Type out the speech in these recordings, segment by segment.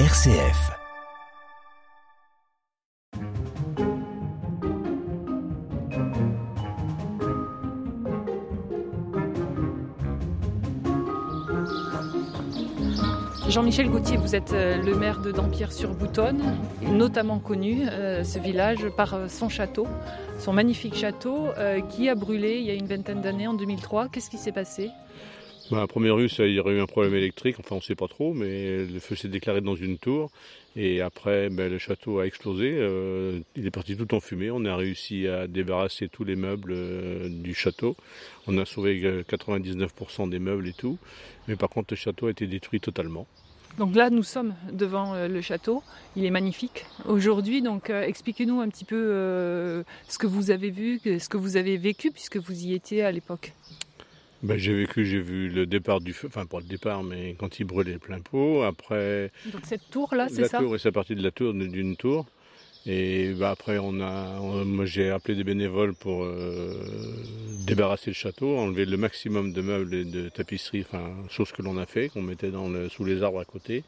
RCF. Jean-Michel Gauthier, vous êtes euh, le maire de Dampierre-sur-Boutonne, notamment connu, euh, ce village, par euh, son château, son magnifique château, qui a brûlé il y a une vingtaine d'années, en 2003. Qu'est-ce qui s'est passé? Bah, à première ça, il y aurait eu un problème électrique, enfin on ne sait pas trop, mais le feu s'est déclaré dans une tour. Et après, ben, le château a explosé. il est parti tout en fumée. On a réussi à débarrasser tous les meubles du château. On a sauvé 99% des meubles et tout. Mais par contre, le château a été détruit totalement. Donc là, nous sommes devant euh, le château. Il est magnifique aujourd'hui. Donc, euh, expliquez-nous un petit peu euh, ce que vous avez vu, ce que vous avez vécu, puisque vous y étiez à l'époque. Ben, j'ai vécu, j'ai vu le départ du feu, enfin pas le départ, mais quand il brûlait plein pot. Après. Donc cette tour là, c'est ça? La tour, c'est parti de la tour d'une tour. Et bah, après, on a, moi j'ai appelé des bénévoles pour euh, débarrasser le château, enlever le maximum de meubles et de tapisseries, enfin choses que l'on a fait, qu'on mettait dans le, sous les arbres à côté.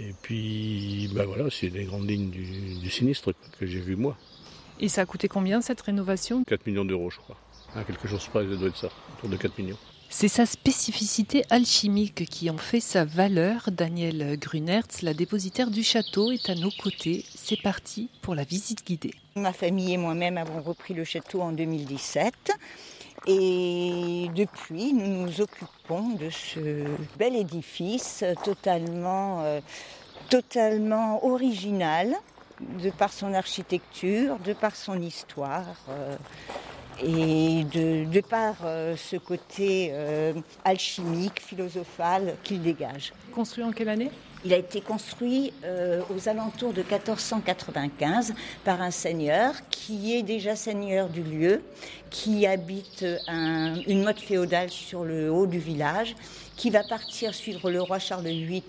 Et puis, bah voilà, c'est les grandes lignes du, sinistre que j'ai vu moi. Et ça a coûté combien cette rénovation? 4 millions d'euros, je crois. À quelque chose près, ça doit être ça, autour de 4 millions. C'est sa spécificité alchimique qui en fait sa valeur. Daniel Grunertz, la dépositaire du château, est à nos côtés. C'est parti pour la visite guidée. Ma famille et moi-même avons repris le château en 2017. Et depuis, nous nous occupons de ce bel édifice totalement, euh, totalement original, de par son architecture, de par son histoire. Euh, et de, par euh, ce côté euh, alchimique, philosophal qu'il dégage. Construit en quelle année? Il a été construit euh, aux alentours de 1495 par un seigneur qui est déjà seigneur du lieu, qui habite une motte féodale sur le haut du village, qui va partir suivre le roi Charles VIII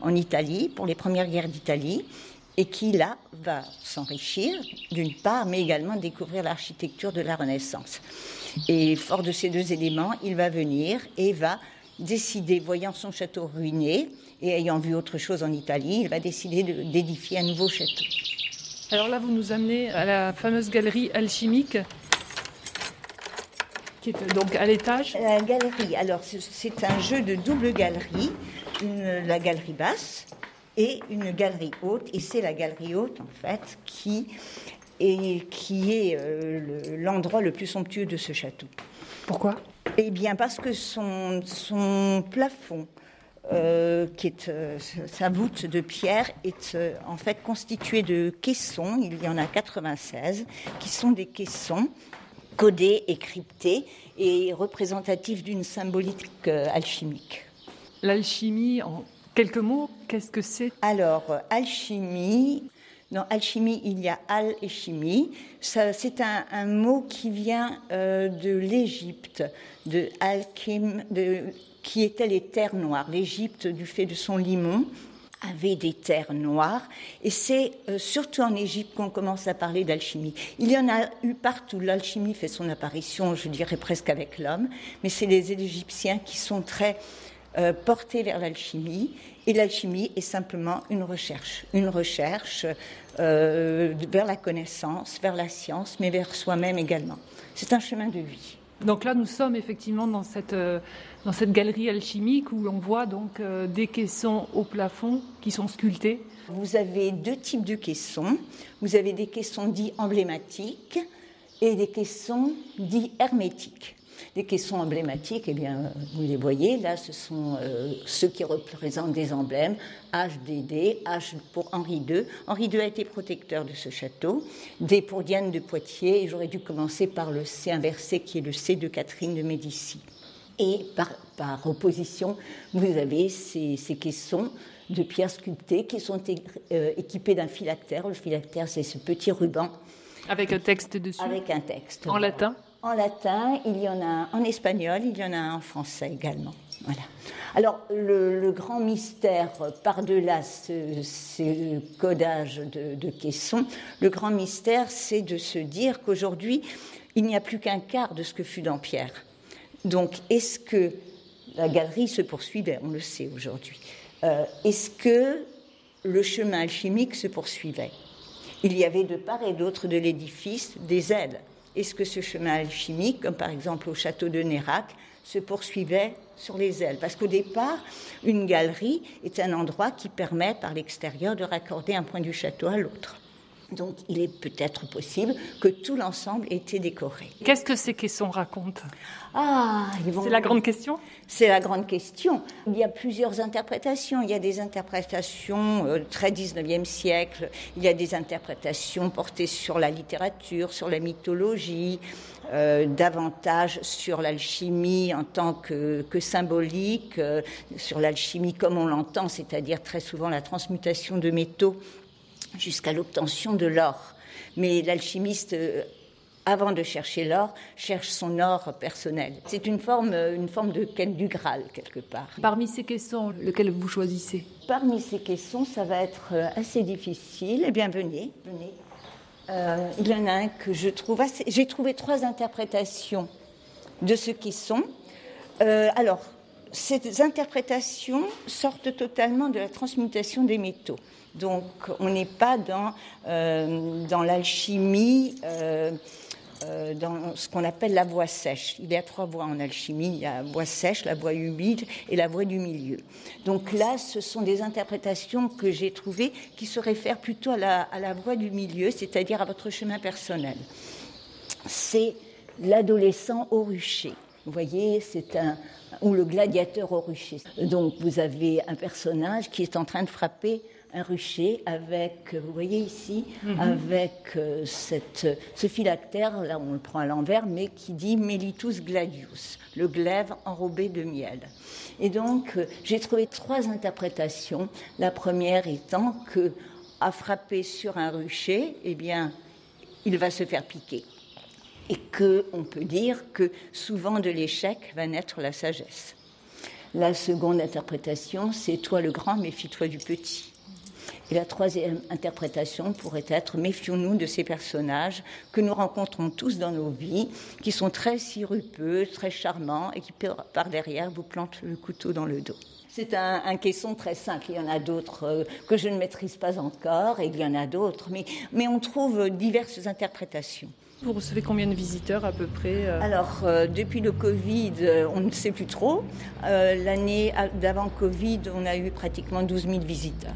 en Italie pour les premières guerres d'Italie et qui, là, va s'enrichir, d'une part, mais également découvrir l'architecture de la Renaissance. Et fort de ces deux éléments, il va venir et va décider, voyant son château ruiné et ayant vu autre chose en Italie, il va décider d'édifier un nouveau château. Alors là, vous nous amenez à la fameuse galerie alchimique qui est donc à l'étage La galerie, alors c'est un jeu de double galerie, la galerie basse et une galerie haute. Et c'est la galerie haute, en fait, qui est, qui est euh, l'endroit le, plus somptueux de ce château. Pourquoi? Eh bien, parce que son, son plafond, euh, qui est euh, sa voûte de pierre, est en fait constitué de caissons. Il y en a 96, qui sont des caissons codés et cryptés et représentatifs d'une symbolique alchimique. L'alchimie, en Quelques mots, qu'est-ce que c'est? Alors, alchimie, dans alchimie, il y a al et chimie. C'est un, mot qui vient euh, de l'Égypte, de alchim, de, qui étaient les terres noires. L'Égypte, du fait de son limon, avait des terres noires. Et c'est euh, surtout en Égypte qu'on commence à parler d'alchimie. Il y en a eu partout. L'alchimie fait son apparition, je dirais presque avec l'homme, mais c'est les Égyptiens qui sont très euh, porté vers l'alchimie. Et l'alchimie est simplement une recherche, une recherche euh, vers la connaissance, vers la science, mais vers soi-même également. C'est un chemin de vie. Donc là, nous sommes effectivement dans cette, euh, dans cette galerie alchimique où l'on voit donc des caissons au plafond qui sont sculptés. Vous avez deux types de caissons. Vous avez des caissons dits emblématiques et des caissons dits hermétiques. Les caissons emblématiques, eh bien, vous les voyez, là, ce sont euh, ceux qui représentent des emblèmes, HDD, H pour Henri II. Henri II a été protecteur de ce château, D pour Diane de Poitiers, et j'aurais dû commencer par le C inversé, qui est le C de Catherine de Médicis. Et par, par opposition, vous avez ces, ces caissons de pierre sculptées qui sont euh, équipés d'un phylactère. Le phylactère, c'est ce petit ruban. Avec un texte dessus Avec un texte. En latin en latin, il y en a en espagnol, il y en a un en français également. Voilà. Alors, le, grand mystère, par-delà ce, codage de, de, caissons, le grand mystère, c'est de se dire qu'aujourd'hui, il n'y a plus qu'un quart de ce que fut Dampierre. Donc, est-ce que la galerie se poursuit ben, On le sait aujourd'hui. Euh, est-ce que le chemin alchimique se poursuivait? Il y avait de part et d'autre de l'édifice des ailes. Est-ce que ce chemin alchimique, comme par exemple au château de Nérac, se poursuivait sur les ailes? Parce qu'au départ, une galerie est un endroit qui permet par l'extérieur de raccorder un point du château à l'autre. Donc il est peut-être possible que tout l'ensemble ait été décoré. Qu'est-ce que ces caissons racontent? Ah, c'est la grande question? C'est la grande question. Il y a plusieurs interprétations. Il y a des interprétations euh, très 19e siècle, il y a des interprétations portées sur la littérature, sur la mythologie, euh, davantage sur l'alchimie en tant que, symbolique, euh, sur l'alchimie comme on l'entend, c'est-à-dire très souvent la transmutation de métaux jusqu'à l'obtention de l'or. Mais l'alchimiste, euh, avant de chercher l'or, cherche son or personnel. C'est une forme, euh, une forme de quête du Graal, quelque part. Parmi ces caissons, lequel vous choisissez? Parmi ces caissons, ça va être euh, assez difficile. Eh bien, venez, venez. il y en a un que je trouve assez... J'ai trouvé trois interprétations de ce caisson. alors, ces interprétations sortent totalement de la transmutation des métaux. Donc on n'est pas dans, euh, dans l'alchimie, euh, euh, dans ce qu'on appelle la voie sèche. Il y a trois voies en alchimie, il y a la voie sèche, la voie humide et la voie du milieu. Donc là, ce sont des interprétations que j'ai trouvées qui se réfèrent plutôt à la, à la voie du milieu, c'est-à-dire à votre chemin personnel. C'est l'adolescent au rucher. Vous voyez, c'est un ou le gladiateur au rucher. Donc vous avez un personnage qui est en train de frapper un rucher avec, vous voyez ici, mhm. avec euh, cette, ce phylactère, là on le prend à l'envers, mais qui dit Mellitus gladius, le glaive enrobé de miel. Et donc euh, j'ai trouvé trois interprétations. La première étant que à frapper sur un rucher, eh bien, il va se faire piquer. Et qu'on peut dire que souvent de l'échec va naître la sagesse. La seconde interprétation, c'est toi le grand, méfie-toi du petit. Et la troisième interprétation pourrait être méfions-nous de ces personnages que nous rencontrons tous dans nos vies, qui sont très sirupeux, très charmants et qui par derrière vous plantent le couteau dans le dos. C'est un, caisson très simple. Il y en a d'autres euh, que je ne maîtrise pas encore et il y en a d'autres, mais, mais on trouve diverses interprétations. Vous recevez combien de visiteurs à peu près euh Alors, euh, depuis le Covid, on ne sait plus trop. L'année d'avant Covid, on a eu pratiquement 12 000 visiteurs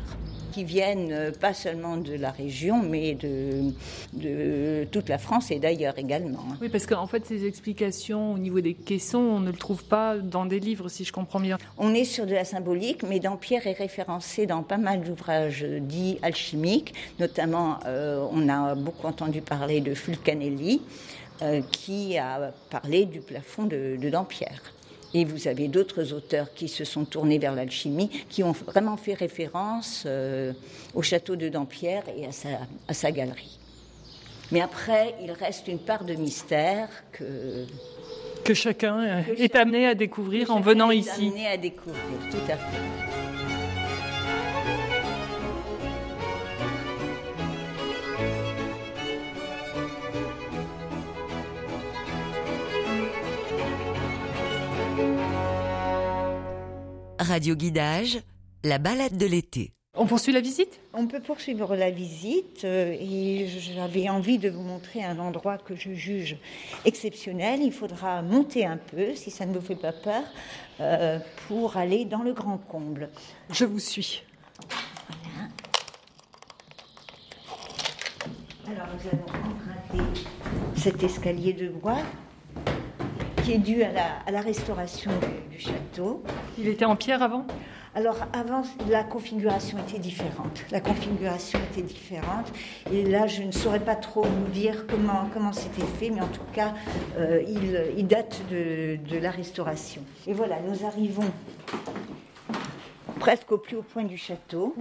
qui viennent euh, pas seulement de la région, mais de, de toute la France et d'ailleurs également. Hein. Oui, parce qu'en fait, ces explications au niveau des caissons, on ne le trouve pas dans des livres, si je comprends bien. On est sur de la symbolique, mais Dampierre est référencé dans pas mal d'ouvrages dits alchimiques, notamment euh, on a beaucoup entendu parler de Fulcanelli. Euh, qui a parlé du plafond de, de Dampierre. Et vous avez d'autres auteurs qui se sont tournés vers l'alchimie, qui ont vraiment fait référence euh, au château de Dampierre et à sa, à sa galerie. Mais après, il reste une part de mystère que que chacun est amené à découvrir en venant ici. Amené à découvrir, tout à fait. Radio Guidage, la balade de l'été. On poursuit la visite? On peut poursuivre la visite euh, et j'avais envie de vous montrer un endroit que je juge exceptionnel. Il faudra monter un peu, si ça ne vous fait pas peur, euh, pour aller dans le grand comble. Je vous suis. Voilà. Alors nous allons emprunter cet escalier de bois qui est dû à la, restauration du, château. Il était en pierre avant? Alors avant, la configuration était différente. La configuration était différente. Et là, je ne saurais pas trop vous dire comment, comment c'était fait, mais en tout cas, euh, il, date de, la restauration. Et voilà, nous arrivons presque au plus haut point du château.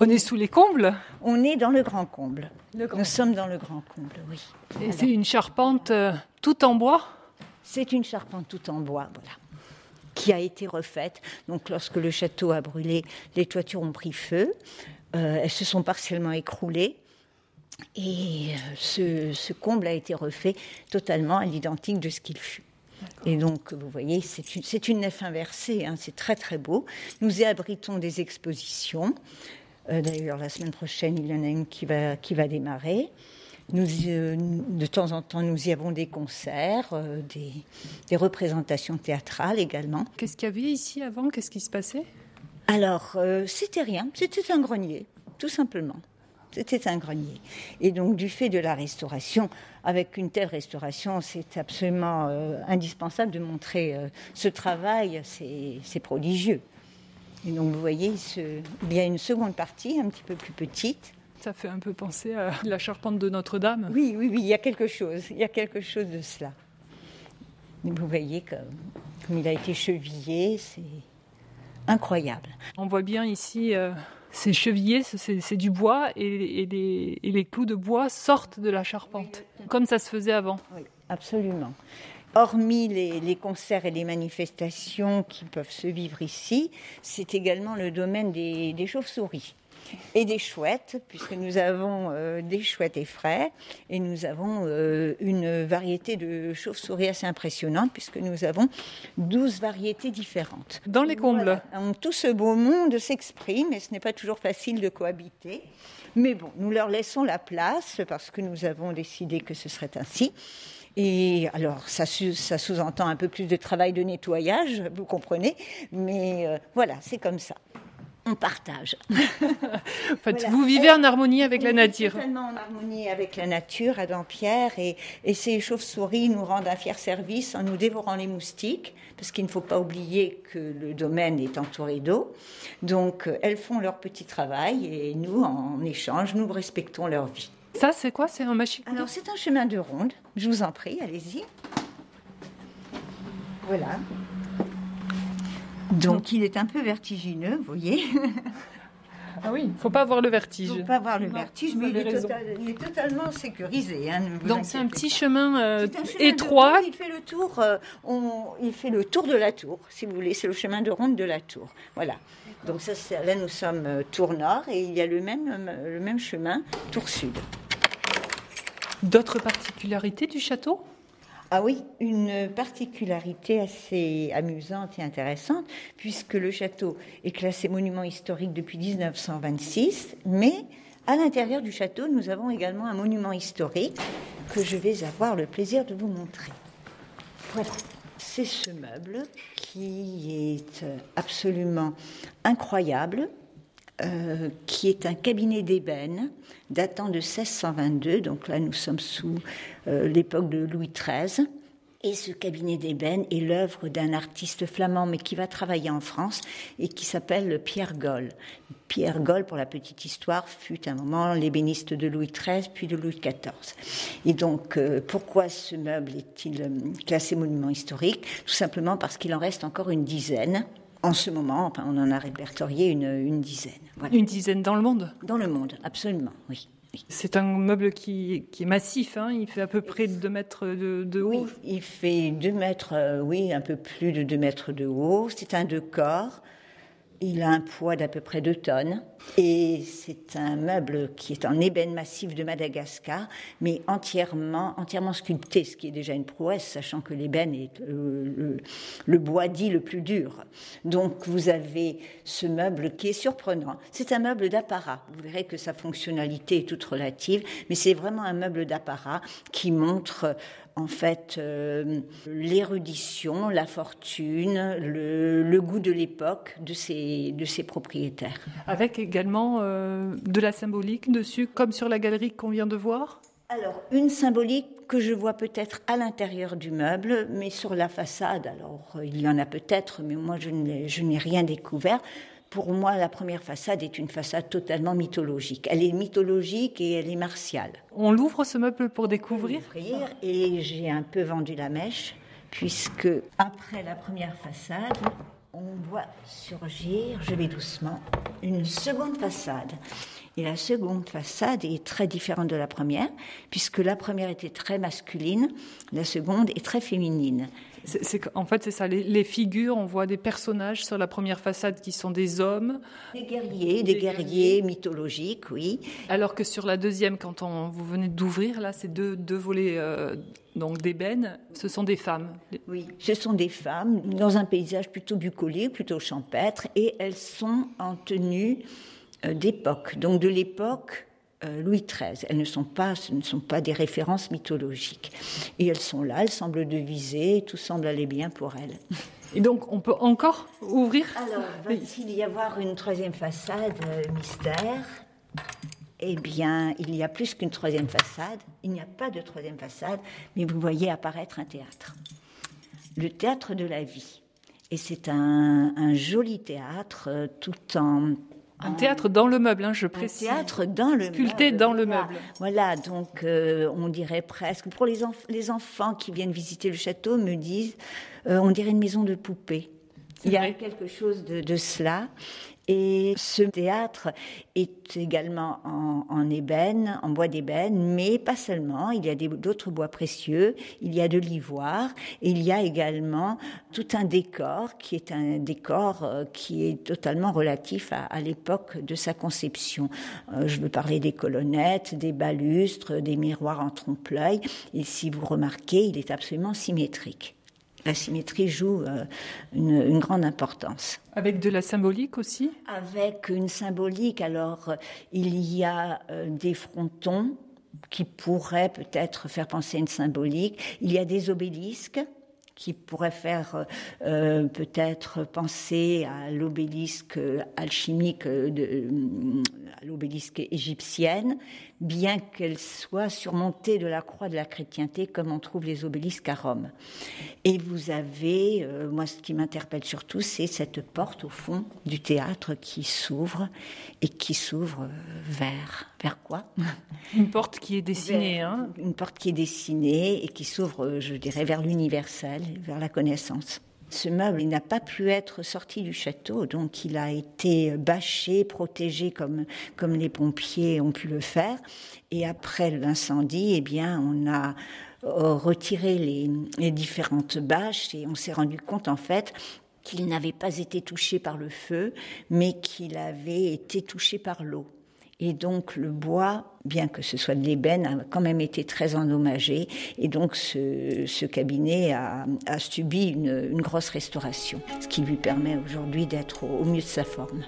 On est sous les combles? On est dans le grand comble. Nous sommes dans le grand comble, oui. Et c'est une charpente euh, tout en bois? C'est une charpente tout en bois, voilà qui a été refaite. Donc lorsque le château a brûlé, les toitures ont pris feu, euh, elles se sont partiellement écroulées. Et euh, ce, comble a été refait totalement à l'identique de ce qu'il fut. Et donc, vous voyez, c'est une, une nef inversée, hein, c'est très très beau. Nous y abritons des expositions. Euh, D'ailleurs, la semaine prochaine, il y en a une qui va, qui va démarrer. Nous, euh, de temps en temps, nous y avons des concerts, euh, des, des représentations théâtrales également. Qu'est-ce qu'il y avait ici avant? Qu'est-ce qui se passait? Alors, euh, c'était rien, c'était un grenier, tout simplement. C'était un grenier. Et donc, du fait de la restauration, avec une telle restauration, c'est absolument euh, indispensable de montrer euh, ce travail, c'est c'est prodigieux. Et donc, vous voyez, ce- il y a une seconde partie, un petit peu plus petite. Ça fait un peu penser à la charpente de Notre-Dame. Oui, oui, oui, il y a quelque chose, il y a quelque chose de cela. Vous voyez comme, comme il a été chevillé, c'est incroyable. On voit bien ici, euh, c'est chevillé, c'est c'est du bois et, et les, et les clous de bois sortent de la charpente, comme ça se faisait avant. Oui, absolument. Hormis les, les concerts et les manifestations qui peuvent se vivre ici, c'est également le domaine des, des chauves-souris et des chouettes, puisque nous avons euh, des chouettes effraies et nous avons euh, une variété de chauves-souris assez impressionnante, puisque nous avons 12 variétés différentes. Dans les combles. Voilà. Tout ce beau monde s'exprime et ce n'est pas toujours facile de cohabiter. Mais bon, nous leur laissons la place parce que nous avons décidé que ce serait ainsi. Et alors, ça sous-entend un peu plus de travail de nettoyage, vous comprenez, mais euh, voilà, c'est comme ça. On partage. En fait, Voilà. vous vivez en harmonie avec la On nature. Totalement en harmonie avec la nature à Dampierre et, et ces chauves-souris nous rendent un fier service en nous dévorant les moustiques, parce qu'il ne faut pas oublier que le domaine est entouré d'eau. Donc euh, elles font leur petit travail et nous, en échange, nous respectons leur vie. Ça, c'est quoi? C'est un machicoulis Alors c'est un chemin de ronde, je vous en prie, allez-y. Voilà. Donc il est un peu vertigineux, vous voyez. Ah oui, il faut pas avoir le Il ne vertige. faut pas avoir le Non, vertige, mais il est, raison. total- il est totalement sécurisé. hein, Donc c'est un petit chemin euh, un chemin étroit. ronde, Il fait le tour. euh, on- il fait le tour de la tour, si vous voulez. C'est le chemin de ronde de la tour. Voilà. Donc ça, là, nous sommes euh, tour nord et il y a le même, le même chemin tour sud. D'autres particularités du château? Ah oui, une particularité assez amusante et intéressante, puisque le château est classé monument historique depuis 1926, mais à l'intérieur du château, nous avons également un monument historique que je vais avoir le plaisir de vous montrer. Voilà. C'est ce meuble qui est absolument incroyable, euh, qui est un cabinet d'ébène datant de 1622. Donc là, nous sommes sous euh, l'époque de Louis XIII. Et ce cabinet d'ébène est l'œuvre d'un artiste flamand, mais qui va travailler en France et qui s'appelle Pierre Goll. Pierre Goll, pour la petite histoire, fut un moment l'ébéniste de Louis XIII, puis de Louis XIV. Et donc, euh, pourquoi ce meuble est-il classé monument historique? Tout simplement parce qu'il en reste encore une dizaine. En ce moment, enfin, on en a répertorié une, une dizaine. Voilà. Une dizaine dans le monde. Dans le monde, absolument, oui. oui. C'est un meuble qui, qui est massif, hein, il fait à peu près 2 mètres de, de haut. Oui, il fait 2 mètres, euh, oui, un peu plus de 2 mètres de haut. C'est un deux corps. Il a un poids d'à peu près 2 tonnes. Et c'est un meuble qui est en ébène massif de Madagascar, mais entièrement, entièrement sculpté, ce qui est déjà une prouesse, sachant que l'ébène est le, le bois dit le plus dur. Donc vous avez ce meuble qui est surprenant. C'est un meuble d'apparat. Vous verrez que sa fonctionnalité est toute relative, mais c'est vraiment un meuble d'apparat qui montre en fait euh, l'érudition, la fortune, le, le goût de l'époque de ses, de ses propriétaires. Avec également euh, de la symbolique dessus, comme sur la galerie qu'on vient de voir? Alors, une symbolique que je vois peut-être à l'intérieur du meuble, mais sur la façade, alors euh, il y en a peut-être, mais moi je n'ai rien découvert. Pour moi, la première façade est une façade totalement mythologique. Elle est mythologique et elle est martiale. On l'ouvre ce meuble pour découvrir? Ouvrir, et j'ai un peu vendu la mèche, puisque après la première façade, on voit surgir, je vais doucement, une seconde façade. Et la seconde façade est très différente de la première, puisque la première était très masculine, la seconde est très féminine. En fait, c'est ça. Les, figures, on voit des personnages sur la première façade qui sont des hommes. Des guerriers, des, guerriers, mythologiques, oui. Alors que sur la deuxième, quand on, vous venez d'ouvrir, là, c'est deux, deux volets euh, donc d'ébène, ce sont des femmes. Oui, ce sont des femmes dans un paysage plutôt bucolique, plutôt champêtre, et elles sont en tenue euh, d'époque, donc de l'époque Louis XIII. Elles ne sont pas, ce ne sont pas des références mythologiques. Et elles sont là, elles semblent deviser, tout semble aller bien pour elles. Et donc, on peut encore ouvrir Alors, va-t-il y avoir une troisième façade euh, mystère? Eh bien, il y a plus qu'une troisième façade. Il n'y a pas de troisième façade, mais vous voyez apparaître un théâtre. Le théâtre de la vie. Et c'est un, un, joli théâtre euh, tout en un théâtre dans le meuble, hein, je précise. Un théâtre dans le Sculpté dans le meuble. Voilà, donc euh, on dirait presque. Pour les, les, enfants qui viennent visiter le château, me disent, euh, on dirait une maison de poupée. Il y a quelque chose de, de cela. Et ce théâtre est également en, ébène, en bois d'ébène, mais pas seulement. Il y a d'autres bois précieux, il y a de l'ivoire, il y a également tout un décor qui est un décor euh, qui est totalement relatif à, l'époque de sa conception. Euh, je veux parler des colonnettes, des balustres, des miroirs en trompe-l'œil, et si vous remarquez, il est absolument symétrique la symétrie joue euh, une, grande importance. Avec de la symbolique aussi? Avec une symbolique. Alors, il y a euh, des frontons qui pourraient peut-être faire penser à une symbolique. Il y a des obélisques qui pourrait faire euh, peut-être penser à l'obélisque alchimique, de, à l'obélisque égyptienne, bien qu'elle soit surmontée de la croix de la chrétienté, comme on trouve les obélisques à Rome. Et vous avez, euh, moi ce qui m'interpelle surtout, c'est cette porte au fond du théâtre qui s'ouvre et qui s'ouvre vers vers quoi? Une porte qui est dessinée, hein Une porte qui est dessinée et qui s'ouvre, je dirais, vers l'universel, vers la connaissance. Ce meuble, n'a pas pu être sorti du château, donc il a été bâché, protégé comme, comme les pompiers ont pu le faire. Et après l'incendie, eh bien, on a euh, retiré les, les différentes bâches et on s'est rendu compte, en fait, qu'il n'avait pas été touché par le feu, mais qu'il avait été touché par l'eau. Et donc le bois, bien que ce soit de l'ébène, a quand même été très endommagé. Et donc ce, cabinet a, subi une, grosse restauration, ce qui lui permet aujourd'hui d'être au mieux de sa forme.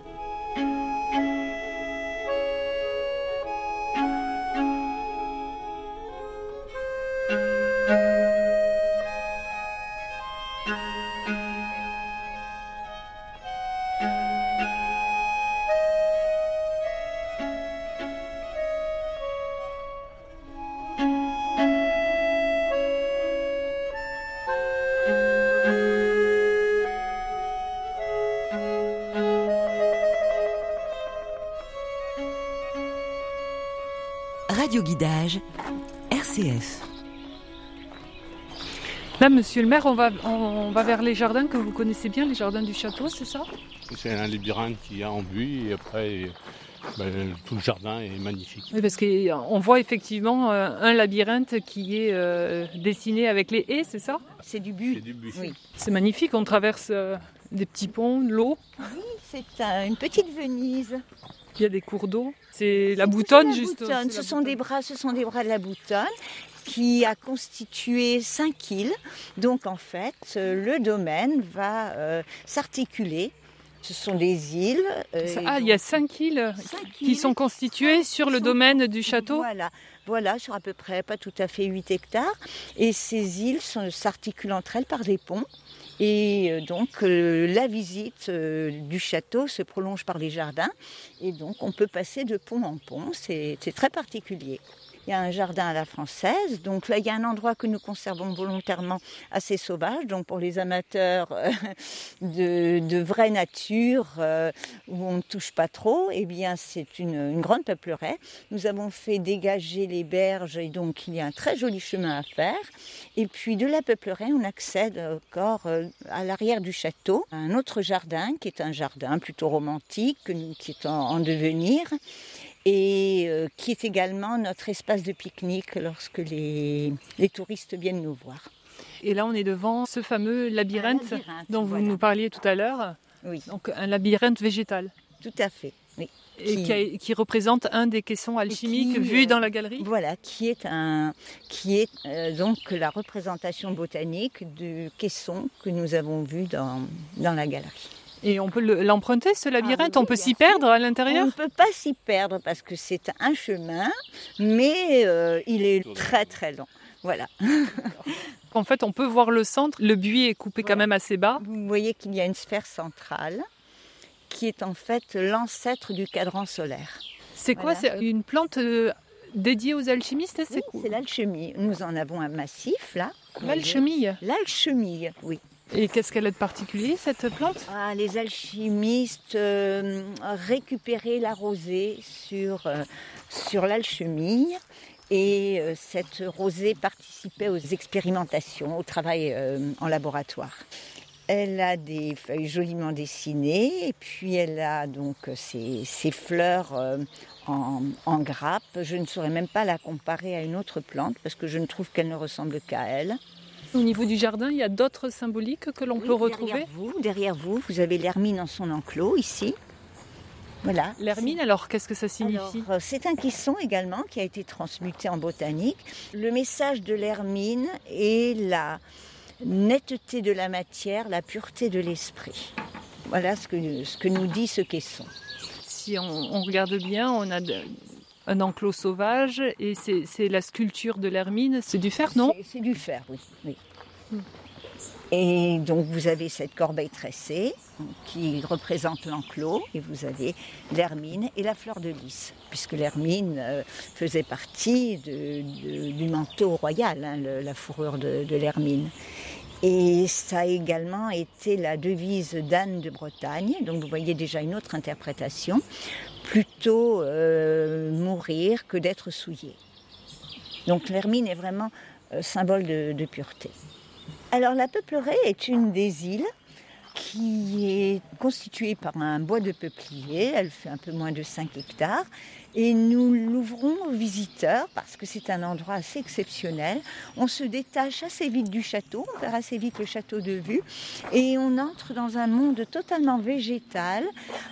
Guidage, RCF. Là, monsieur le maire, on va, on, va vers les jardins que vous connaissez bien, les jardins du château, c'est ça? C'est un labyrinthe qui a en buis et après ben, tout le jardin est magnifique. Oui, parce qu'on voit effectivement euh, un labyrinthe qui est euh, dessiné avec les haies, c'est ça? C'est du but. C'est Oui. C'est magnifique, on traverse euh, des petits ponts, l'eau. Oui, c'est une petite Venise. Il y a des cours d'eau. C'est la boutonne, juste. Ce sont des bras, ce sont des bras de la boutonne qui a constitué cinq îles. Donc en fait, euh, le domaine va euh, s'articuler. Ce sont des îles. Euh, ah, il y a cinq îles qui sont constituées sur le domaine du château. Voilà, voilà, sur à peu près pas tout à fait 8 hectares. Et ces îles s'articulent entre elles par des ponts. Et euh, donc euh, la visite euh, du château se prolonge par les jardins et donc on peut passer de pont en pont, c'est très particulier. Il y a un jardin à la française. Donc là, il y a un endroit que nous conservons volontairement assez sauvage. Donc pour les amateurs euh, de, vraie nature, euh, où on ne touche pas trop, eh bien c'est une, grande peupleraie. Nous avons fait dégager les berges et donc il y a un très joli chemin à faire. Et puis de la peupleraie, on accède encore euh, à l'arrière du château, à un autre jardin qui est un jardin plutôt romantique, qui est en devenir et euh, qui est également notre espace de pique-nique lorsque les, touristes viennent nous voir. Et là, on est devant ce fameux labyrinthe, dont vous voilà. nous parliez tout à l'heure. Oui, Donc un labyrinthe végétal. tout à fait. Oui. Et Qui- qui, a- qui représente un des caissons alchimiques qui, vus euh, dans la galerie. Voilà, qui est, un, qui est euh, donc la représentation botanique du caisson que nous avons vu dans, dans la galerie. Et on peut le- l'emprunter, ce labyrinthe? Oui, On peut s'y perdre à On l'intérieur ne peut pas s'y perdre parce que c'est un chemin, mais euh, il est très très long. Voilà. En fait, on peut voir le centre. Le buis est coupé quand même assez bas. Vous voyez qu'il y a une sphère centrale qui est en fait l'ancêtre du cadran solaire. C'est quoi? Voilà. C'est une plante euh, dédiée aux alchimistes Oui, C'est quoi? c'est l'alchimie. Nous en avons un massif là. L'alchimie. L'alchimie, oui. Et qu'est-ce qu'elle a de particulier, cette plante? Ah, les alchimistes euh, récupéraient la rosée sur, euh, sur l'alchimie et euh, cette rosée participait aux expérimentations, au travail euh, en laboratoire. Elle a des feuilles joliment dessinées et puis elle a donc ses, ses fleurs en, en grappe. Je ne saurais même pas la comparer à une autre plante parce que je ne trouve qu'elle ne ressemble qu'à elle. Au niveau du jardin, il y a d'autres symboliques que l'on Oui, peut retrouver. Derrière vous, derrière vous, vous avez l'hermine en son enclos ici. Voilà. L'hermine, alors qu'est-ce que ça signifie euh, c'est un caisson également qui a été transmuté en botanique. Le message de l'hermine est la netteté de la matière, la pureté de l'esprit. Voilà ce que, ce que nous dit ce caisson. Si on, on regarde bien, on a de- un enclos sauvage et c'est la sculpture de l'hermine. C'est du fer, non? C'est- du fer, oui. oui. Hmm. Et donc vous avez cette corbeille tressée qui représente l'enclos et vous avez l'hermine et la fleur de lys, puisque l'hermine euh, faisait partie de- de- du manteau royal, hein, le- la fourrure de, de l'hermine. Et ça a également été la devise d'Anne de Bretagne, donc vous voyez déjà une autre interprétation, plutôt euh, mourir que d'être souillé. Donc l'hermine est vraiment euh, symbole de, de pureté. Alors la Peuplerée est une des îles qui est constituée par un bois de peuplier. Elle fait un peu moins de 5 hectares. Et nous l'ouvrons aux visiteurs parce que c'est un endroit assez exceptionnel. On se détache assez vite du château, on perd assez vite le château de vue et on entre dans un monde totalement végétal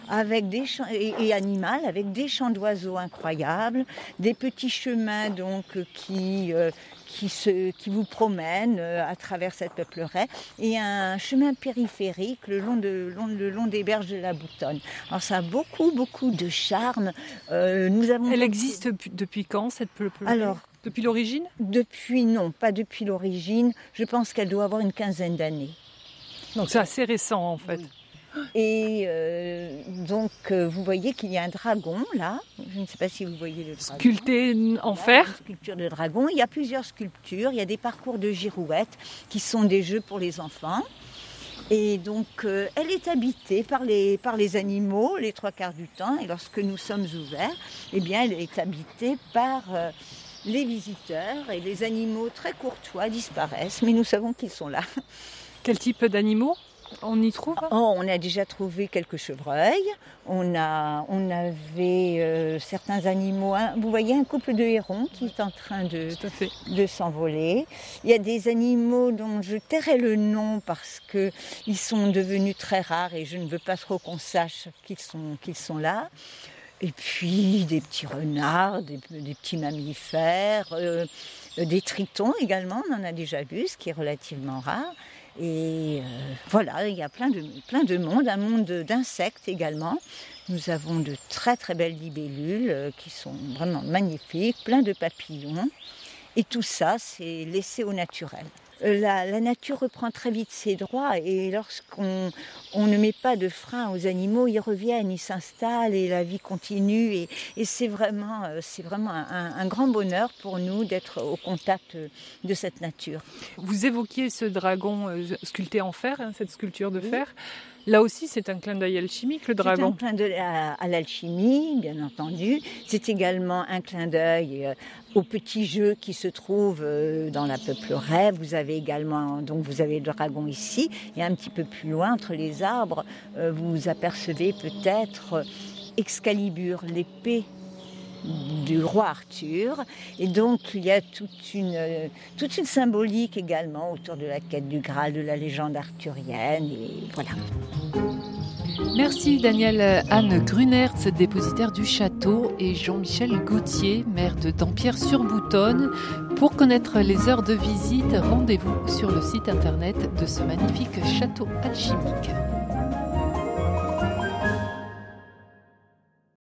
avec des et, et animal avec des champs d'oiseaux incroyables, des petits chemins donc qui euh, qui, se, qui vous promènent euh, à travers cette peuplerée et un chemin périphérique le long, de, long- le long des berges de la Boutonne. Alors ça a beaucoup, beaucoup de charme. Euh, nous avons Elle existe pu- depuis quand, cette peuplerée Alors, Depuis l'origine? depuis, non, pas depuis l'origine. Je pense qu'elle doit avoir une quinzaine d'années. Donc c'est assez récent, en fait. Oui. Et euh, donc, euh, vous voyez qu'il y a un dragon là. Je ne sais pas si vous voyez le dragon. Sculpté en Voilà, fer. une sculpture de dragon. Il y a plusieurs sculptures. Il y a des parcours de girouettes qui sont des jeux pour les enfants. Et donc, euh, elle est habitée par les, par les animaux les trois quarts du temps. Et lorsque nous sommes ouverts, eh bien, elle est habitée par les visiteurs. Et les animaux très courtois disparaissent, mais nous savons qu'ils sont là. Quel type d'animaux? On y trouve Oh, on a déjà trouvé quelques chevreuils. On, a, on avait euh, certains animaux. hein. Vous voyez un couple de hérons qui est en train de, s'envoler. Il y a des animaux dont je tairai le nom parce que ils sont devenus très rares et je ne veux pas trop qu'on sache qu'ils sont, qu'ils sont là. Et puis des petits renards, des, des petits mammifères, euh, des tritons également, on en a déjà vu, ce qui est relativement rare. Et euh, voilà, il y a plein de, plein de monde, un monde d'insectes également. Nous avons de très très belles libellules euh, qui sont vraiment magnifiques, plein de papillons. Et tout ça, c'est laissé au naturel. Euh, La, la nature reprend très vite ses droits et lorsqu'on on ne met pas de frein aux animaux, ils reviennent, ils s'installent et la vie continue. Et, et c'est vraiment, euh, c'est vraiment un, grand bonheur pour nous d'être au contact de cette nature. Vous évoquiez ce dragon euh, sculpté en fer, hein, cette sculpture de fer. Là aussi, c'est un clin d'œil alchimique, le C'est un dragon. clin d'œil à, à l'alchimie, bien entendu. C'est également un clin d'œil euh, aux petits jeux qui se trouvent euh, dans la peuplerée. Vous avez également, donc vous avez le dragon ici, et un petit peu plus loin, entre les arbres, euh, vous apercevez peut-être euh, Excalibur, l'épée du roi Arthur. Et donc, il y a toute une, toute une symbolique également autour de la quête du Graal, de la légende arthurienne. Et voilà. Merci Daniel Anne Grunertz, dépositaire du château, et Jean-Michel Gauthier, maire de Dampierre-sur-Boutonne. Pour connaître les heures de visite, rendez-vous sur le site internet de ce magnifique château alchimique.